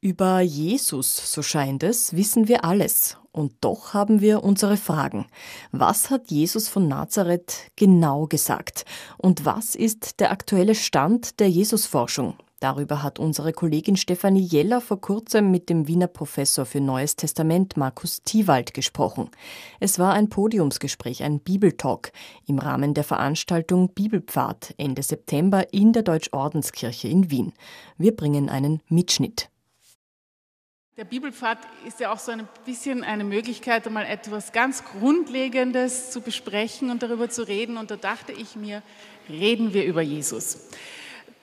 Über Jesus, so scheint es, wissen wir alles. Und doch haben wir unsere Fragen. Was hat Jesus von Nazareth genau gesagt? Und was ist der aktuelle Stand der Jesusforschung? Darüber hat unsere Kollegin Stefanie Jeller vor kurzem mit dem Wiener Professor für Neues Testament Markus Tiewald gesprochen. Es war ein Podiumsgespräch, ein Bibeltalk im Rahmen der Veranstaltung Bibelpfad Ende September in der Deutschordenskirche in Wien. Wir bringen einen Mitschnitt. Der Bibelpfad ist ja auch so ein bisschen eine Möglichkeit, einmal etwas ganz Grundlegendes zu besprechen und darüber zu reden. Und da dachte ich mir, reden wir über Jesus.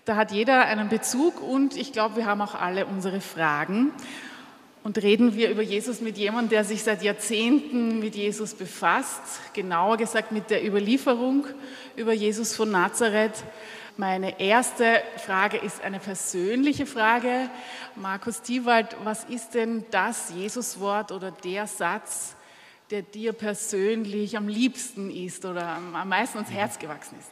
Da hat jeder einen Bezug und ich glaube, wir haben auch alle unsere Fragen. Und reden wir über Jesus mit jemandem, der sich seit Jahrzehnten mit Jesus befasst, genauer gesagt mit der Überlieferung über Jesus von Nazareth, meine erste Frage ist eine persönliche Frage. Markus Tiewald, was ist denn das Jesuswort oder der Satz, der dir persönlich am liebsten ist oder am meisten ans Herz gewachsen ist?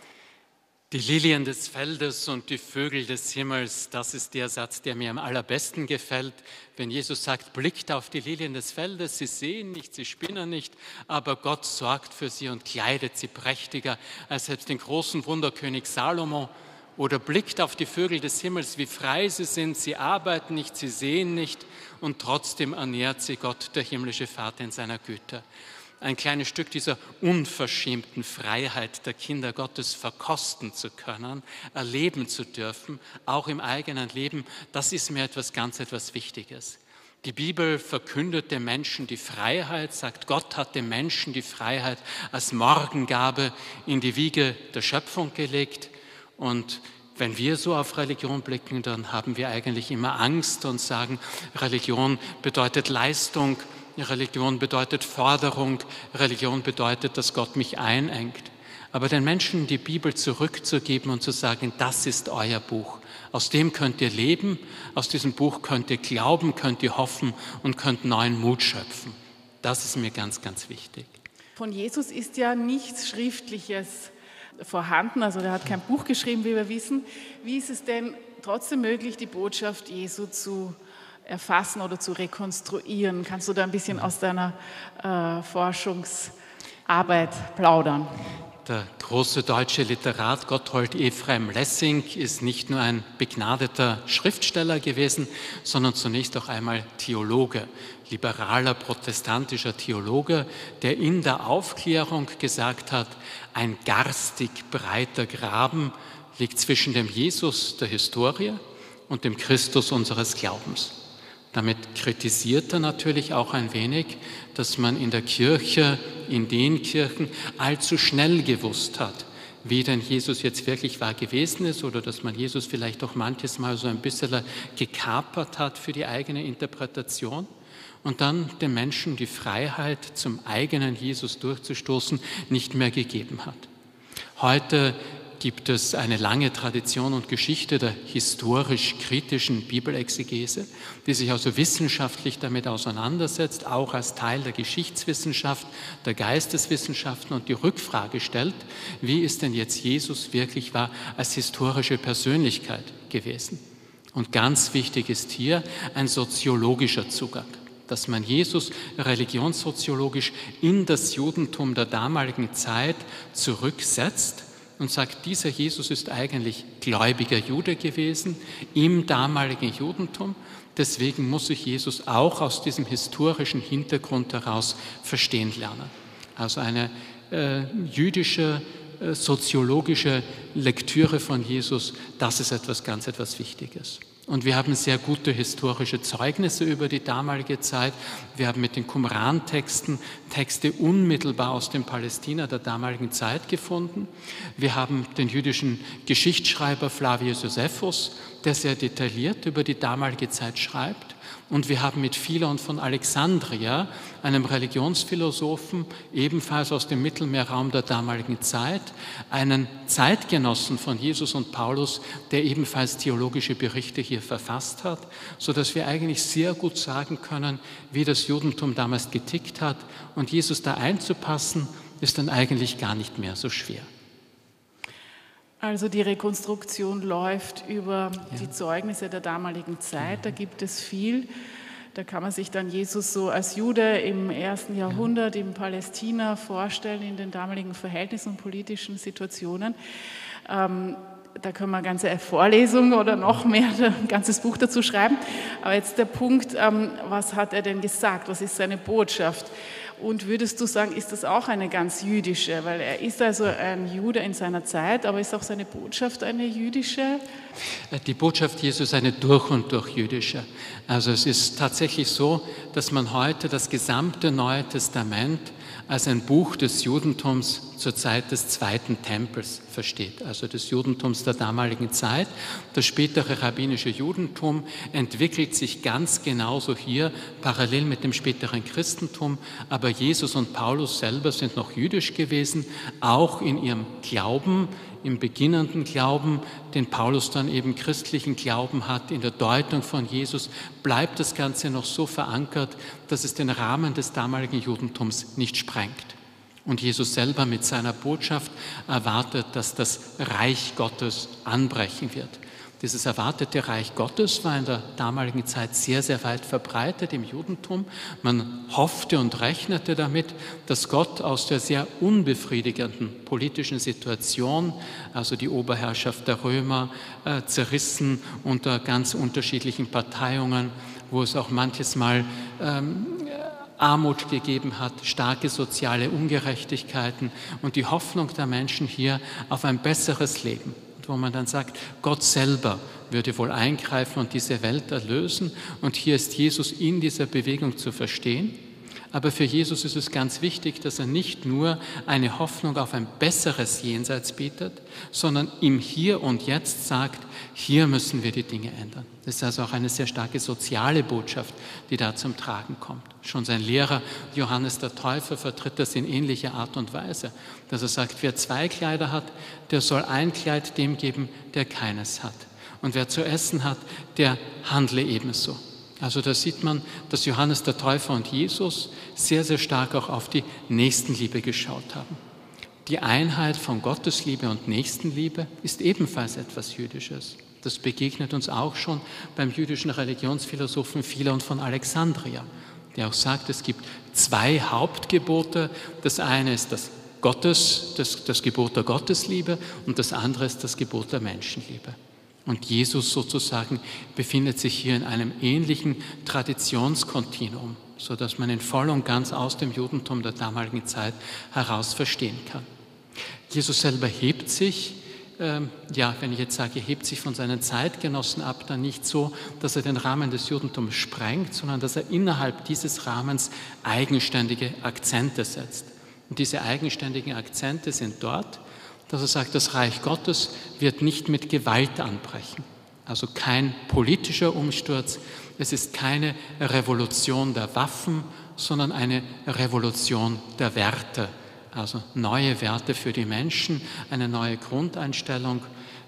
Die Lilien des Feldes und die Vögel des Himmels, das ist der Satz, der mir am allerbesten gefällt. Wenn Jesus sagt, blickt auf die Lilien des Feldes, sie sehen nicht, sie spinnen nicht, aber Gott sorgt für sie und kleidet sie prächtiger als selbst den großen Wunderkönig Salomo. Oder blickt auf die Vögel des Himmels, wie frei sie sind, sie arbeiten nicht, sie sehen nicht und trotzdem ernährt sie Gott, der himmlische Vater, in seiner Güte ein kleines Stück dieser unverschämten Freiheit der Kinder Gottes verkosten zu können, erleben zu dürfen, auch im eigenen Leben, das ist mir etwas ganz, etwas Wichtiges. Die Bibel verkündet dem Menschen die Freiheit, sagt, Gott hat dem Menschen die Freiheit als Morgengabe in die Wiege der Schöpfung gelegt. Und wenn wir so auf Religion blicken, dann haben wir eigentlich immer Angst und sagen, Religion bedeutet Leistung, Religion bedeutet Forderung, Religion bedeutet, dass Gott mich einengt. Aber den Menschen die Bibel zurückzugeben und zu sagen, das ist euer Buch. Aus dem könnt ihr leben, aus diesem Buch könnt ihr glauben, könnt ihr hoffen und könnt neuen Mut schöpfen. Das ist mir ganz, ganz wichtig. Von Jesus ist ja nichts Schriftliches vorhanden, also er hat kein Buch geschrieben, wie wir wissen. Wie ist es denn trotzdem möglich, die Botschaft Jesu zu erfassen oder zu rekonstruieren. Kannst du da ein bisschen aus deiner äh, Forschungsarbeit plaudern? Der große deutsche Literat Gotthold Ephraim Lessing ist nicht nur ein begnadeter Schriftsteller gewesen, sondern zunächst auch einmal Theologe, liberaler protestantischer Theologe, der in der Aufklärung gesagt hat, ein garstig breiter Graben liegt zwischen dem Jesus der Historie und dem Christus unseres Glaubens. Damit kritisiert er natürlich auch ein wenig, dass man in der Kirche, in den Kirchen allzu schnell gewusst hat, wie denn Jesus jetzt wirklich wahr gewesen ist oder dass man Jesus vielleicht auch manches Mal so ein bisschen gekapert hat für die eigene Interpretation und dann den Menschen die Freiheit, zum eigenen Jesus durchzustoßen, nicht mehr gegeben hat. Heute gibt es eine lange Tradition und Geschichte der historisch-kritischen Bibelexegese, die sich also wissenschaftlich damit auseinandersetzt, auch als Teil der Geschichtswissenschaft, der Geisteswissenschaften und die Rückfrage stellt, wie ist denn jetzt Jesus wirklich war als historische Persönlichkeit gewesen? Und ganz wichtig ist hier ein soziologischer Zugang dass man Jesus religionssoziologisch in das Judentum der damaligen Zeit zurücksetzt und sagt, dieser Jesus ist eigentlich gläubiger Jude gewesen im damaligen Judentum. Deswegen muss ich Jesus auch aus diesem historischen Hintergrund heraus verstehen lernen. Also eine äh, jüdische, äh, soziologische Lektüre von Jesus, das ist etwas ganz, etwas Wichtiges. Und wir haben sehr gute historische Zeugnisse über die damalige Zeit. Wir haben mit den Qumran-Texten Texte unmittelbar aus dem Palästina der damaligen Zeit gefunden. Wir haben den jüdischen Geschichtsschreiber Flavius Josephus, der sehr detailliert über die damalige Zeit schreibt. Und wir haben mit Philon von Alexandria, einem Religionsphilosophen, ebenfalls aus dem Mittelmeerraum der damaligen Zeit, einen Zeitgenossen von Jesus und Paulus, der ebenfalls theologische Berichte hier verfasst hat, sodass wir eigentlich sehr gut sagen können, wie das Judentum damals getickt hat. Und Jesus da einzupassen, ist dann eigentlich gar nicht mehr so schwer. Also die Rekonstruktion läuft über ja. die Zeugnisse der damaligen Zeit. Da gibt es viel. Da kann man sich dann Jesus so als Jude im ersten Jahrhundert in Palästina vorstellen, in den damaligen Verhältnissen und politischen Situationen. Ähm, da können wir eine ganze Vorlesung oder noch mehr, ein ganzes Buch dazu schreiben. Aber jetzt der Punkt, ähm, was hat er denn gesagt? Was ist seine Botschaft? Und würdest du sagen, ist das auch eine ganz jüdische? Weil er ist also ein Jude in seiner Zeit, aber ist auch seine Botschaft eine jüdische? Die Botschaft Jesus ist eine durch und durch jüdische. Also es ist tatsächlich so, dass man heute das gesamte Neue Testament als ein Buch des Judentums zur Zeit des Zweiten Tempels versteht, also des Judentums der damaligen Zeit. Das spätere rabbinische Judentum entwickelt sich ganz genauso hier, parallel mit dem späteren Christentum, aber Jesus und Paulus selber sind noch jüdisch gewesen, auch in ihrem Glauben, im beginnenden Glauben, den Paulus dann eben christlichen Glauben hat, in der Deutung von Jesus, bleibt das Ganze noch so verankert, dass es den Rahmen des damaligen Judentums nicht sprengt. Und Jesus selber mit seiner Botschaft erwartet, dass das Reich Gottes anbrechen wird. Dieses erwartete Reich Gottes war in der damaligen Zeit sehr, sehr weit verbreitet im Judentum. Man hoffte und rechnete damit, dass Gott aus der sehr unbefriedigenden politischen Situation, also die Oberherrschaft der Römer, äh, zerrissen unter ganz unterschiedlichen Parteiungen, wo es auch manches Mal ähm, Armut gegeben hat, starke soziale Ungerechtigkeiten und die Hoffnung der Menschen hier auf ein besseres Leben wo man dann sagt, Gott selber würde wohl eingreifen und diese Welt erlösen. Und hier ist Jesus in dieser Bewegung zu verstehen. Aber für Jesus ist es ganz wichtig, dass er nicht nur eine Hoffnung auf ein besseres Jenseits bietet, sondern im Hier und Jetzt sagt, hier müssen wir die Dinge ändern. Das ist also auch eine sehr starke soziale Botschaft, die da zum Tragen kommt. Schon sein Lehrer Johannes der Täufer vertritt das in ähnlicher Art und Weise, dass er sagt, wer zwei Kleider hat, der soll ein Kleid dem geben, der keines hat. Und wer zu essen hat, der handle ebenso. Also da sieht man, dass Johannes der Täufer und Jesus sehr, sehr stark auch auf die Nächstenliebe geschaut haben. Die Einheit von Gottesliebe und Nächstenliebe ist ebenfalls etwas Jüdisches. Das begegnet uns auch schon beim jüdischen Religionsphilosophen Philon von Alexandria, der auch sagt, es gibt zwei Hauptgebote. Das eine ist das Gottes, das, das Gebot der Gottesliebe und das andere ist das Gebot der Menschenliebe. Und Jesus sozusagen befindet sich hier in einem ähnlichen Traditionskontinuum, sodass man ihn voll und ganz aus dem Judentum der damaligen Zeit heraus verstehen kann. Jesus selber hebt sich, äh, ja, wenn ich jetzt sage, hebt sich von seinen Zeitgenossen ab, dann nicht so, dass er den Rahmen des Judentums sprengt, sondern dass er innerhalb dieses Rahmens eigenständige Akzente setzt. Und diese eigenständigen Akzente sind dort, dass er sagt, das Reich Gottes wird nicht mit Gewalt anbrechen. Also kein politischer Umsturz, es ist keine Revolution der Waffen, sondern eine Revolution der Werte. Also neue Werte für die Menschen, eine neue Grundeinstellung,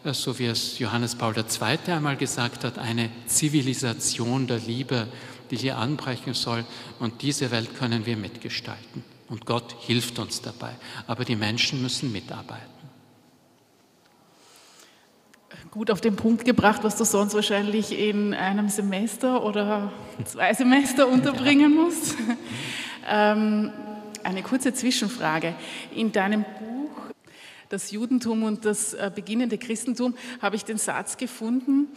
äh, so wie es Johannes Paul II. einmal gesagt hat, eine Zivilisation der Liebe, die hier anbrechen soll. Und diese Welt können wir mitgestalten. Und Gott hilft uns dabei. Aber die Menschen müssen mitarbeiten gut auf den Punkt gebracht, was du sonst wahrscheinlich in einem Semester oder zwei Semester unterbringen musst. Ähm, eine kurze Zwischenfrage. In deinem Buch Das Judentum und das äh, beginnende Christentum habe ich den Satz gefunden,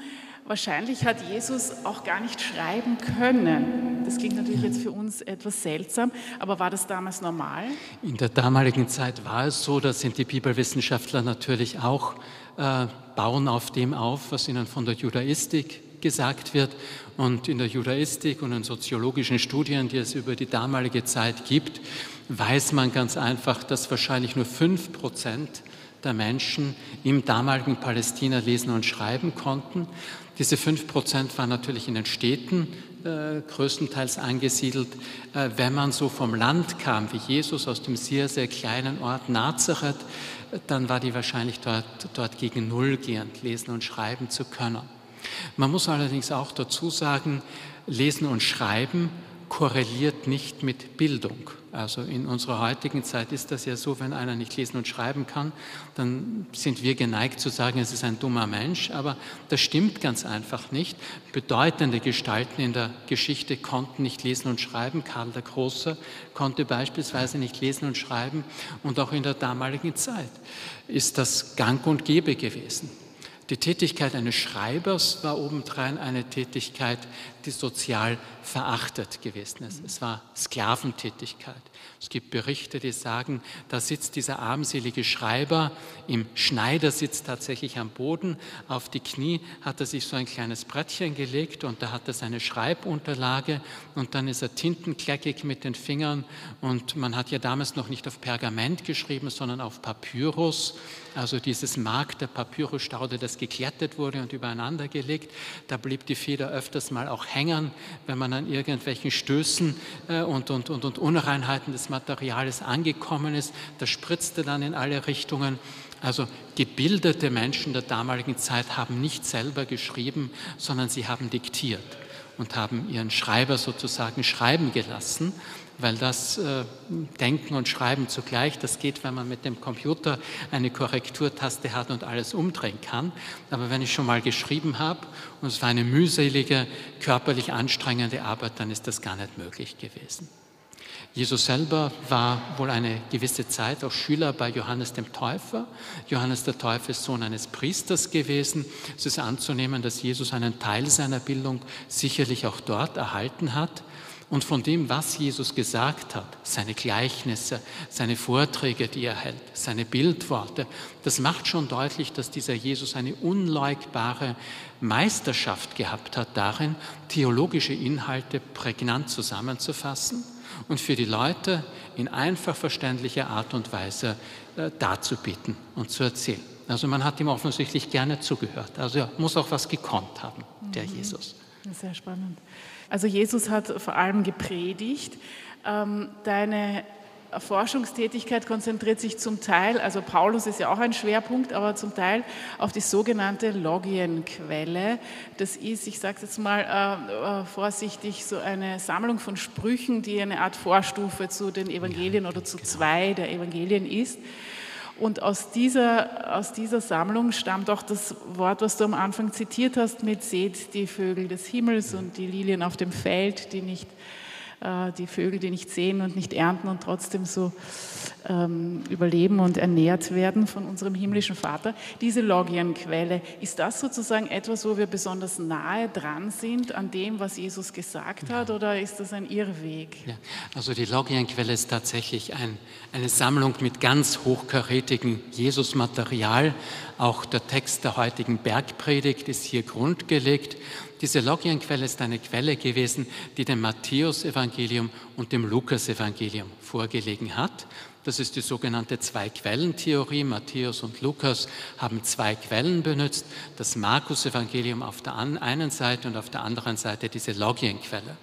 wahrscheinlich hat Jesus auch gar nicht schreiben können. Das klingt natürlich jetzt für uns etwas seltsam, aber war das damals normal? In der damaligen Zeit war es so, da sind die Bibelwissenschaftler natürlich auch äh, bauen auf dem auf, was ihnen von der Judaistik gesagt wird. Und in der Judaistik und in soziologischen Studien, die es über die damalige Zeit gibt, weiß man ganz einfach, dass wahrscheinlich nur fünf Prozent der Menschen im damaligen Palästina lesen und schreiben konnten. Diese fünf Prozent waren natürlich in den Städten äh, größtenteils angesiedelt. Äh, wenn man so vom Land kam, wie Jesus aus dem sehr, sehr kleinen Ort Nazareth, dann war die wahrscheinlich dort, dort gegen Null gehend, lesen und schreiben zu können. Man muss allerdings auch dazu sagen, lesen und schreiben korreliert nicht mit Bildung. Also in unserer heutigen Zeit ist das ja so, wenn einer nicht lesen und schreiben kann, dann sind wir geneigt zu sagen, es ist ein dummer Mensch, aber das stimmt ganz einfach nicht. Bedeutende Gestalten in der Geschichte konnten nicht lesen und schreiben. Karl der Große konnte beispielsweise nicht lesen und schreiben und auch in der damaligen Zeit ist das gang und gäbe gewesen. Die Tätigkeit eines Schreibers war obendrein eine Tätigkeit, die sozial verachtet gewesen ist. Es war Sklaventätigkeit. Es gibt Berichte, die sagen, da sitzt dieser armselige Schreiber im Schneidersitz tatsächlich am Boden. Auf die Knie hat er sich so ein kleines Brettchen gelegt und da hat er seine Schreibunterlage und dann ist er tintenkleckig mit den Fingern und man hat ja damals noch nicht auf Pergament geschrieben, sondern auf Papyrus. Also dieses Mark der Papyrusstaude, das geklettet wurde und übereinander gelegt. Da blieb die Feder öfters mal auch hängen, wenn man an irgendwelchen Stößen äh, und, und, und, und Unreinheiten des Materials angekommen ist. Das spritzte dann in alle Richtungen. Also gebildete Menschen der damaligen Zeit haben nicht selber geschrieben, sondern sie haben diktiert und haben ihren Schreiber sozusagen schreiben gelassen weil das äh, Denken und Schreiben zugleich, das geht, wenn man mit dem Computer eine Korrekturtaste hat und alles umdrehen kann. Aber wenn ich schon mal geschrieben habe und es war eine mühselige, körperlich anstrengende Arbeit, dann ist das gar nicht möglich gewesen. Jesus selber war wohl eine gewisse Zeit auch Schüler bei Johannes dem Täufer. Johannes der Täufer ist Sohn eines Priesters gewesen. Es ist anzunehmen, dass Jesus einen Teil seiner Bildung sicherlich auch dort erhalten hat und von dem, was Jesus gesagt hat, seine Gleichnisse, seine Vorträge, die er hält, seine Bildworte, das macht schon deutlich, dass dieser Jesus eine unleugbare Meisterschaft gehabt hat darin, theologische Inhalte prägnant zusammenzufassen und für die Leute in einfach verständlicher Art und Weise äh, darzubieten und zu erzählen. Also man hat ihm offensichtlich gerne zugehört. Also er muss auch was gekonnt haben, der mhm. Jesus. Sehr spannend. Also Jesus hat vor allem gepredigt. Ähm, deine Forschungstätigkeit konzentriert sich zum Teil, also Paulus ist ja auch ein Schwerpunkt, aber zum Teil auf die sogenannte Logienquelle. Das ist, ich sage jetzt mal äh, äh, vorsichtig, so eine Sammlung von Sprüchen, die eine Art Vorstufe zu den Evangelien oder zu genau. zwei der Evangelien ist. Und aus dieser, aus dieser Sammlung stammt auch das Wort, was du am Anfang zitiert hast, mit seht die Vögel des Himmels und die Lilien auf dem Feld, die nicht äh, die Vögel, die nicht sehen und nicht ernten und trotzdem so ähm, überleben und ernährt werden von unserem himmlischen Vater. Diese Logienquelle, ist das sozusagen etwas, wo wir besonders nahe dran sind an dem, was Jesus gesagt hat, oder ist das ein Irrweg? Ja, also die Logienquelle ist tatsächlich ein, eine Sammlung mit ganz hochkarätigem Jesus-Material. Auch der Text der heutigen Bergpredigt ist hier grundgelegt. Diese Logienquelle ist eine Quelle gewesen, die dem Matthäusevangelium und dem Lukasevangelium vorgelegen hat. Das ist die sogenannte Zwei-Quellen-Theorie. Matthäus und Lukas haben zwei Quellen benutzt, das Markus-Evangelium auf der einen Seite und auf der anderen Seite diese Logienquelle.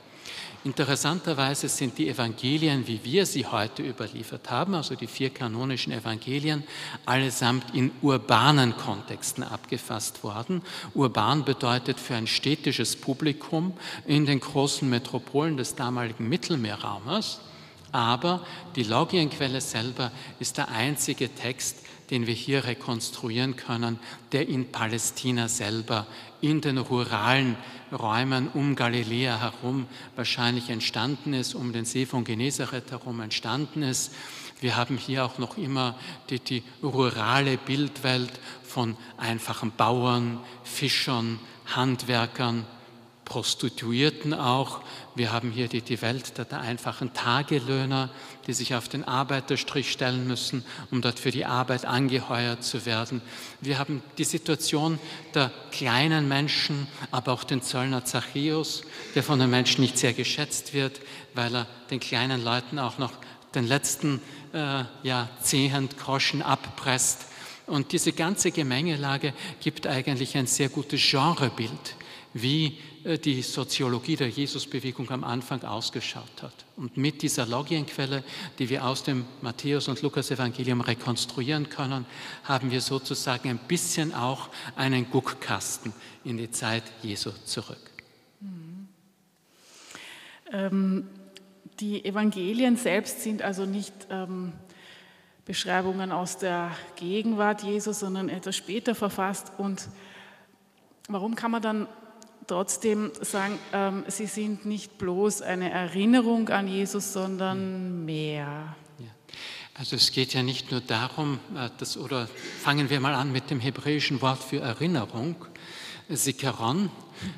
Interessanterweise sind die Evangelien, wie wir sie heute überliefert haben, also die vier kanonischen Evangelien, allesamt in urbanen Kontexten abgefasst worden. Urban bedeutet für ein städtisches Publikum in den großen Metropolen des damaligen Mittelmeerraumes. Aber die Logienquelle selber ist der einzige Text, den wir hier rekonstruieren können, der in Palästina selber, in den ruralen Räumen um Galiläa herum wahrscheinlich entstanden ist, um den See von Genezareth herum entstanden ist. Wir haben hier auch noch immer die, die rurale Bildwelt von einfachen Bauern, Fischern, Handwerkern, Prostituierten auch. Wir haben hier die, die Welt der, der, einfachen Tagelöhner, die sich auf den Arbeiterstrich stellen müssen, um dort für die Arbeit angeheuert zu werden. Wir haben die Situation der kleinen Menschen, aber auch den Zöllner Zachäus, der von den Menschen nicht sehr geschätzt wird, weil er den kleinen Leuten auch noch den letzten äh, ja, zehn Groschen abpresst. Und diese ganze Gemengelage gibt eigentlich ein sehr gutes Genrebild, wie die Soziologie der Jesusbewegung am Anfang ausgeschaut hat. Und mit dieser Logienquelle, die wir aus dem Matthäus- und Lukas-Evangelium rekonstruieren können, haben wir sozusagen ein bisschen auch einen Guckkasten in die Zeit Jesu zurück. Ähm, die Evangelien selbst sind also nicht ähm, Beschreibungen aus der Gegenwart Jesus, sondern etwas später verfasst. Und warum kann man dann trotzdem sagen, ähm, sie sind nicht bloß eine Erinnerung an Jesus, sondern mehr? Ja. Also es geht ja nicht nur darum, äh, dass, oder fangen wir mal an mit dem hebräischen Wort für Erinnerung, Sikaron.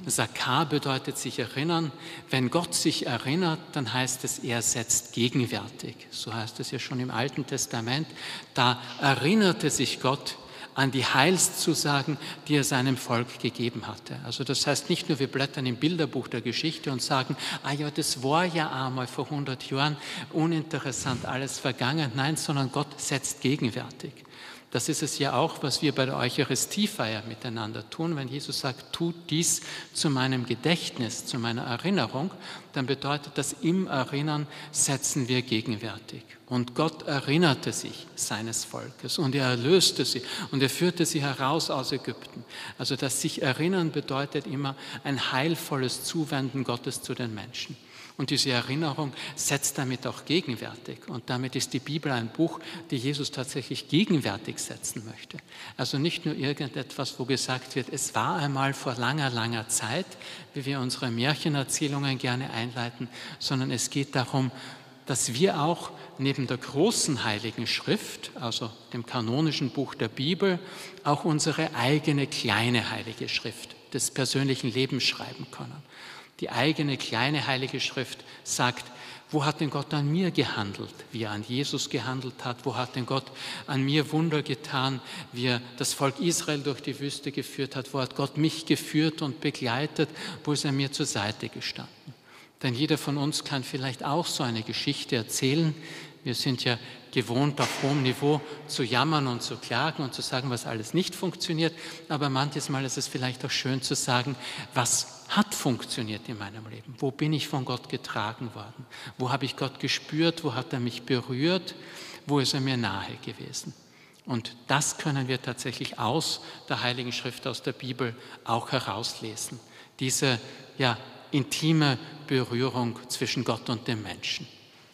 Sakar bedeutet sich erinnern. Wenn Gott sich erinnert, dann heißt es, er setzt gegenwärtig. So heißt es ja schon im Alten Testament. Da erinnerte sich Gott an die Heilszusagen, die er seinem Volk gegeben hatte. Also das heißt nicht nur, wir blättern im Bilderbuch der Geschichte und sagen, ah ja, das war ja einmal vor 100 Jahren uninteressant, alles vergangen. Nein, sondern Gott setzt gegenwärtig. Das ist es ja auch, was wir bei der Eucharistiefeier miteinander tun. Wenn Jesus sagt, tut dies zu meinem Gedächtnis, zu meiner Erinnerung, dann bedeutet das, im Erinnern setzen wir gegenwärtig. Und Gott erinnerte sich seines Volkes und er erlöste sie und er führte sie heraus aus Ägypten. Also das sich erinnern bedeutet immer ein heilvolles Zuwenden Gottes zu den Menschen. Und diese Erinnerung setzt damit auch gegenwärtig. Und damit ist die Bibel ein Buch, die Jesus tatsächlich gegenwärtig setzen möchte. Also nicht nur irgendetwas, wo gesagt wird, es war einmal vor langer, langer Zeit, wie wir unsere Märchenerzählungen gerne einleiten, sondern es geht darum, dass wir auch neben der großen heiligen Schrift, also dem kanonischen Buch der Bibel, auch unsere eigene kleine heilige Schrift des persönlichen Lebens schreiben können. Die eigene kleine heilige Schrift sagt, wo hat denn Gott an mir gehandelt, wie er an Jesus gehandelt hat? Wo hat denn Gott an mir Wunder getan, wie er das Volk Israel durch die Wüste geführt hat? Wo hat Gott mich geführt und begleitet? Wo ist er mir zur Seite gestanden? Denn jeder von uns kann vielleicht auch so eine Geschichte erzählen. Wir sind ja gewohnt, auf hohem Niveau zu jammern und zu klagen und zu sagen, was alles nicht funktioniert. Aber manches Mal ist es vielleicht auch schön zu sagen, was hat funktioniert in meinem Leben? Wo bin ich von Gott getragen worden? Wo habe ich Gott gespürt? Wo hat er mich berührt? Wo ist er mir nahe gewesen? Und das können wir tatsächlich aus der Heiligen Schrift, aus der Bibel auch herauslesen. Diese ja, intime Berührung zwischen Gott und dem Menschen.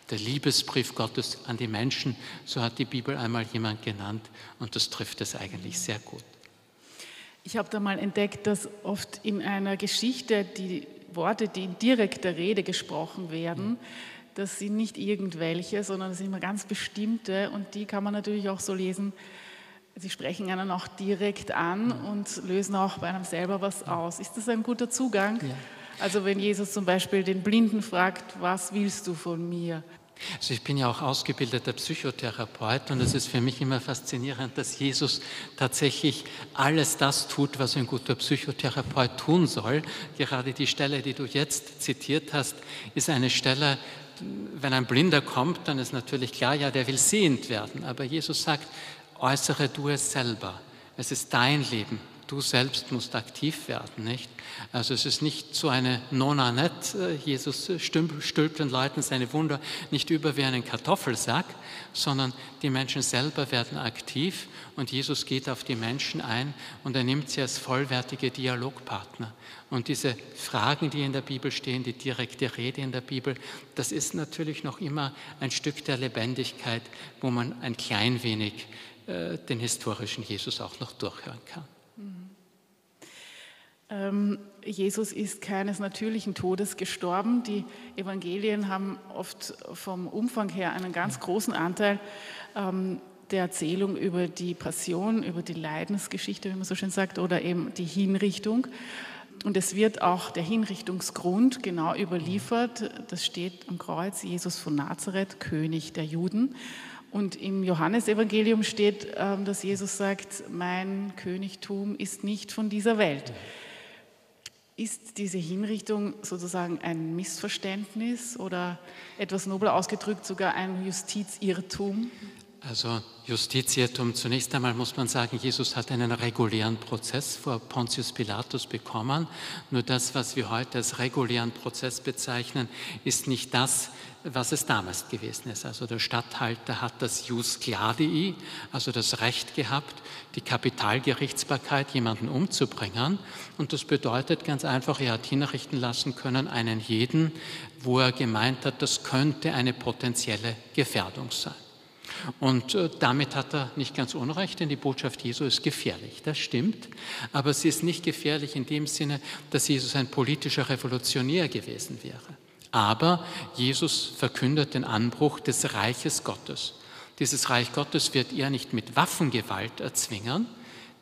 Der Liebesbrief Gottes an die Menschen, so hat die Bibel einmal jemand genannt und das trifft es eigentlich sehr gut. Ich habe da mal entdeckt, dass oft in einer Geschichte die Worte, die in direkter Rede gesprochen werden, das sind nicht irgendwelche, sondern das sind immer ganz bestimmte und die kann man natürlich auch so lesen. Sie sprechen einen auch direkt an und lösen auch bei einem selber was aus. Ist das ein guter Zugang? Ja. Also wenn Jesus zum Beispiel den Blinden fragt, was willst du von mir? Also ich bin ja auch ausgebildeter Psychotherapeut und es ist für mich immer faszinierend, dass Jesus tatsächlich alles das tut, was ein guter Psychotherapeut tun soll. Gerade die Stelle, die du jetzt zitiert hast, ist eine Stelle, wenn ein Blinder kommt, dann ist natürlich klar, ja, der will sehend werden. Aber Jesus sagt, äußere du es selber. Es ist dein Leben, du selbst musst aktiv werden, nicht? Also es ist nicht so eine nona net, äh, Jesus stülpt den Leuten seine Wunder nicht über wie einen Kartoffelsack, sondern die Menschen selber werden aktiv und Jesus geht auf die Menschen ein und er nimmt sie als vollwertige Dialogpartner. Und diese Fragen, die in der Bibel stehen, die direkte Rede in der Bibel, das ist natürlich noch immer ein Stück der Lebendigkeit, wo man ein klein wenig äh, den historischen Jesus auch noch durchhören kann. Ähm, Jesus ist keines natürlichen Todes gestorben. Die Evangelien haben oft vom Umfang her einen ganz großen Anteil ähm, der Erzählung über die Passion, über die Leidensgeschichte, wie man so schön sagt, oder eben die Hinrichtung. Und es wird auch der Hinrichtungsgrund genau überliefert. Das steht am Kreuz, Jesus von Nazareth, König der Juden. Und im Johannesevangelium steht, ähm, dass Jesus sagt, mein Königtum ist nicht von dieser Welt. Ist diese Hinrichtung sozusagen ein Missverständnis oder etwas nobler ausgedrückt sogar ein Justizirrtum? Also Justizietum, zunächst einmal muss man sagen, Jesus hat einen regulären Prozess vor Pontius Pilatus bekommen. Nur das, was wir heute als regulären Prozess bezeichnen, ist nicht das, was es damals gewesen ist. Also der Statthalter hat das Jus Gladii, also das Recht gehabt, die Kapitalgerichtsbarkeit jemanden umzubringen. Und das bedeutet ganz einfach, er hat hinrichten lassen können einen jeden, wo er gemeint hat, das könnte eine potenzielle Gefährdung sein. Und äh, damit hat er nicht ganz unrecht, denn die Botschaft Jesu ist gefährlich, das stimmt. Aber sie ist nicht gefährlich in dem Sinne, dass Jesus ein politischer Revolutionär gewesen wäre. Aber Jesus verkündet den Anbruch des Reiches Gottes. Dieses Reich Gottes wird er nicht mit Waffengewalt erzwingen,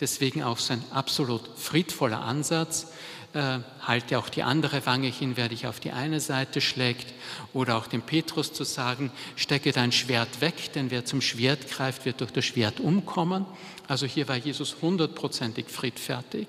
deswegen auch sein absolut friedvoller Ansatz, äh, halte auch die andere Wange hin, wer dich auf die eine Seite schlägt. Oder auch dem Petrus zu sagen, stecke dein Schwert weg, denn wer zum Schwert greift, wird durch das Schwert umkommen. Also hier war Jesus hundertprozentig friedfertig.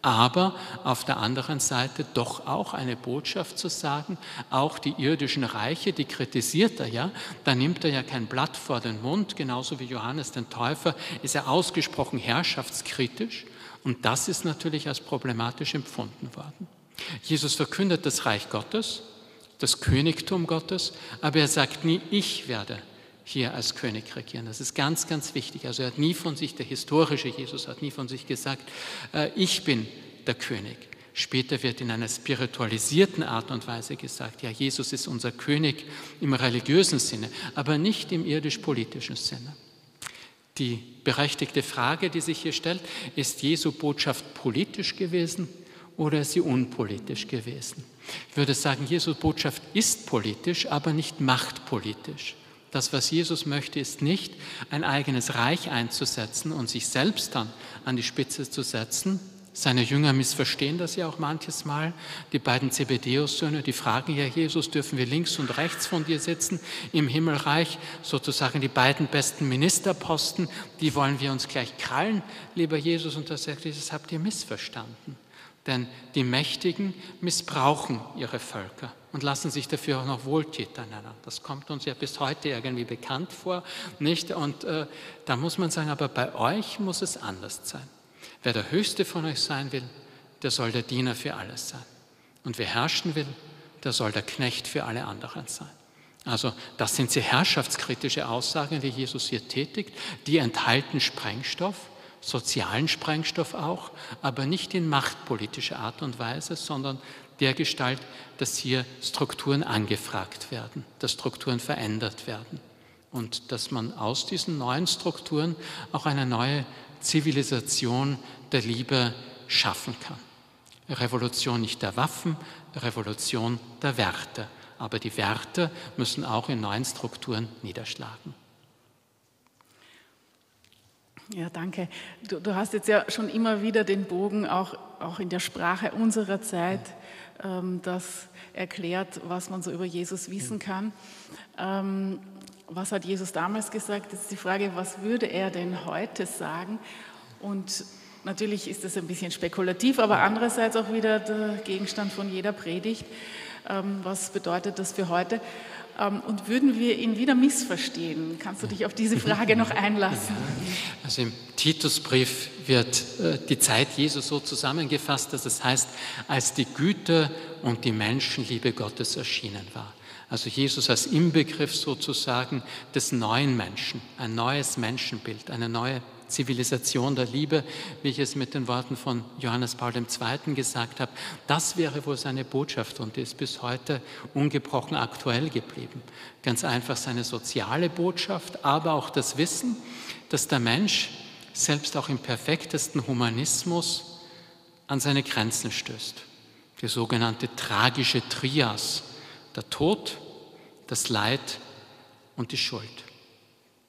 Aber auf der anderen Seite doch auch eine Botschaft zu sagen, auch die irdischen Reiche, die kritisiert er ja, da nimmt er ja kein Blatt vor den Mund, genauso wie Johannes den Täufer, ist er ausgesprochen herrschaftskritisch und das ist natürlich als problematisch empfunden worden. Jesus verkündet das Reich Gottes, das Königtum Gottes, aber er sagt nie, ich werde hier als König regieren. Das ist ganz, ganz wichtig. Also er hat nie von sich, der historische Jesus hat nie von sich gesagt, äh, ich bin der König. Später wird in einer spiritualisierten Art und Weise gesagt, ja, Jesus ist unser König im religiösen Sinne, aber nicht im irdisch-politischen Sinne. Die berechtigte Frage, die sich hier stellt, ist Jesu Botschaft politisch gewesen oder ist sie unpolitisch gewesen? Ich würde sagen, Jesu Botschaft ist politisch, aber nicht machtpolitisch. Das, was Jesus möchte, ist nicht ein eigenes Reich einzusetzen und sich selbst dann an die Spitze zu setzen, seine Jünger missverstehen das ja auch manches Mal. Die beiden Zebedeus-Söhne, die fragen ja Jesus, dürfen wir links und rechts von dir sitzen im Himmelreich? Sozusagen die beiden besten Ministerposten, die wollen wir uns gleich krallen, lieber Jesus. Und da sagt Jesus, habt ihr missverstanden. Denn die Mächtigen missbrauchen ihre Völker und lassen sich dafür auch noch Wohltäter nennen. Das kommt uns ja bis heute irgendwie bekannt vor, nicht? Und äh, da muss man sagen, aber bei euch muss es anders sein. Wer der Höchste von euch sein will, der soll der Diener für alles sein. Und wer herrschen will, der soll der Knecht für alle anderen sein. Also das sind sehr herrschaftskritische Aussagen, die Jesus hier tätigt. Die enthalten Sprengstoff, sozialen Sprengstoff auch, aber nicht in machtpolitischer Art und Weise, sondern der Gestalt, dass hier Strukturen angefragt werden, dass Strukturen verändert werden und dass man aus diesen neuen Strukturen auch eine neue Zivilisation der Liebe schaffen kann. Revolution nicht der Waffen, Revolution der Werte. Aber die Werte müssen auch in neuen Strukturen niederschlagen. Ja, danke. Du, du, hast jetzt ja schon immer wieder den Bogen auch, auch in der Sprache unserer Zeit ähm, das erklärt, was man so über Jesus wissen kann. Ähm, was hat Jesus damals gesagt? Das ist die Frage, was würde er denn heute sagen? Und natürlich ist das ein bisschen spekulativ, aber andererseits auch wieder der Gegenstand von jeder Predigt. Ähm, was bedeutet das für heute? Ähm, und würden wir ihn wieder missverstehen? Kannst du dich auf diese Frage noch einlassen? Also im Titusbrief wird äh, die Zeit Jesu so zusammengefasst, dass es heißt, als die Güte und die Menschenliebe Gottes erschienen war. Also Jesus als Inbegriff sozusagen des neuen Menschen, ein neues Menschenbild, eine neue Zivilisation der Liebe, wie ich es mit den Worten von Johannes Paul II. gesagt habe. Das wäre wohl seine Botschaft und ist bis heute ungebrochen aktuell geblieben. Ganz einfach seine soziale Botschaft, aber auch das Wissen, dass der Mensch selbst auch im perfektesten Humanismus an seine Grenzen stößt. Die sogenannte tragische Trias der Tod, das Leid und die Schuld.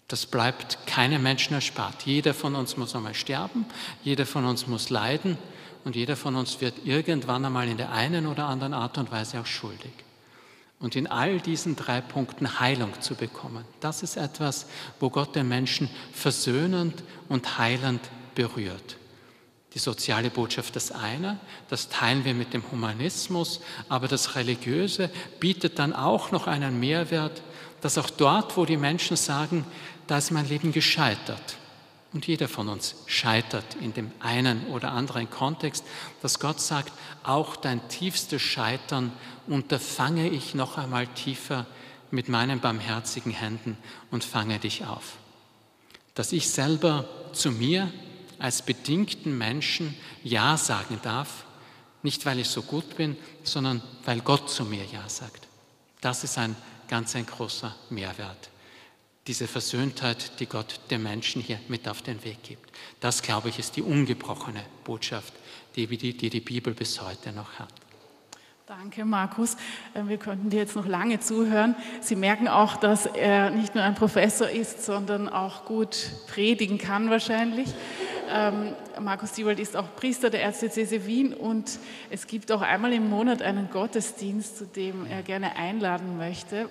Das bleibt keinem Menschen erspart. Jeder von uns muss einmal sterben, jeder von uns muss leiden und jeder von uns wird irgendwann einmal in der einen oder anderen Art und Weise auch schuldig. Und in all diesen drei Punkten Heilung zu bekommen, das ist etwas, wo Gott den Menschen versöhnend und heilend berührt. Die soziale Botschaft das eine, das teilen wir mit dem Humanismus, aber das Religiöse bietet dann auch noch einen Mehrwert, dass auch dort, wo die Menschen sagen, da ist mein Leben gescheitert, und jeder von uns scheitert in dem einen oder anderen Kontext, dass Gott sagt, auch dein tiefstes Scheitern unterfange ich noch einmal tiefer mit meinen barmherzigen Händen und fange dich auf. Dass ich selber zu mir als bedingten Menschen Ja sagen darf, nicht weil ich so gut bin, sondern weil Gott zu mir Ja sagt. Das ist ein ganz ein großer Mehrwert diese Versöhntheit, die Gott den Menschen hier mit auf den Weg gibt. Das, glaube ich, ist die ungebrochene Botschaft, die die, die, die Bibel bis heute noch hat. Danke, Markus. Äh, wir könnten dir jetzt noch lange zuhören. Sie merken auch, dass er nicht nur ein Professor ist, sondern auch gut predigen kann wahrscheinlich. Ähm, Markus Siewald ist auch Priester der Erzdiözese Wien und es gibt auch einmal im Monat einen Gottesdienst, zu dem er gerne einladen möchte.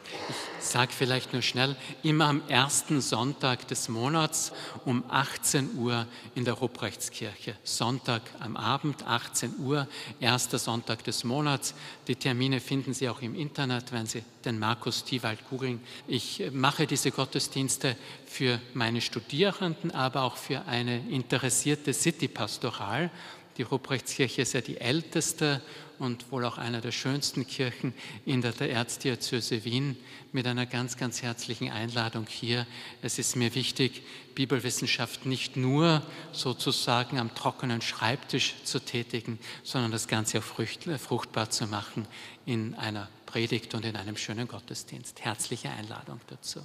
Ich sage vielleicht nur schnell, immer am ersten Sonntag des Monats um 18 Uhr in der Ruprechtskirche. Sonntag am Abend, 18 Uhr, erster Sonntag des Monats. Die Termine finden Sie auch im Internet, wenn Sie den Markus Tiewald googeln. Ich mache diese Gottesdienste für meine Studierenden, aber auch für eine interessierte City-Pastoral. Die Ruprechtskirche ist ja die älteste und wohl auch eine der schönsten Kirchen in der, Erzdiözese Wien mit einer ganz, ganz herzlichen Einladung hier. Es ist mir wichtig, Bibelwissenschaft nicht nur sozusagen am trockenen Schreibtisch zu tätigen, sondern das Ganze auch fruchtbar zu machen in einer Predigt und in einem schönen Gottesdienst. Herzliche Einladung dazu.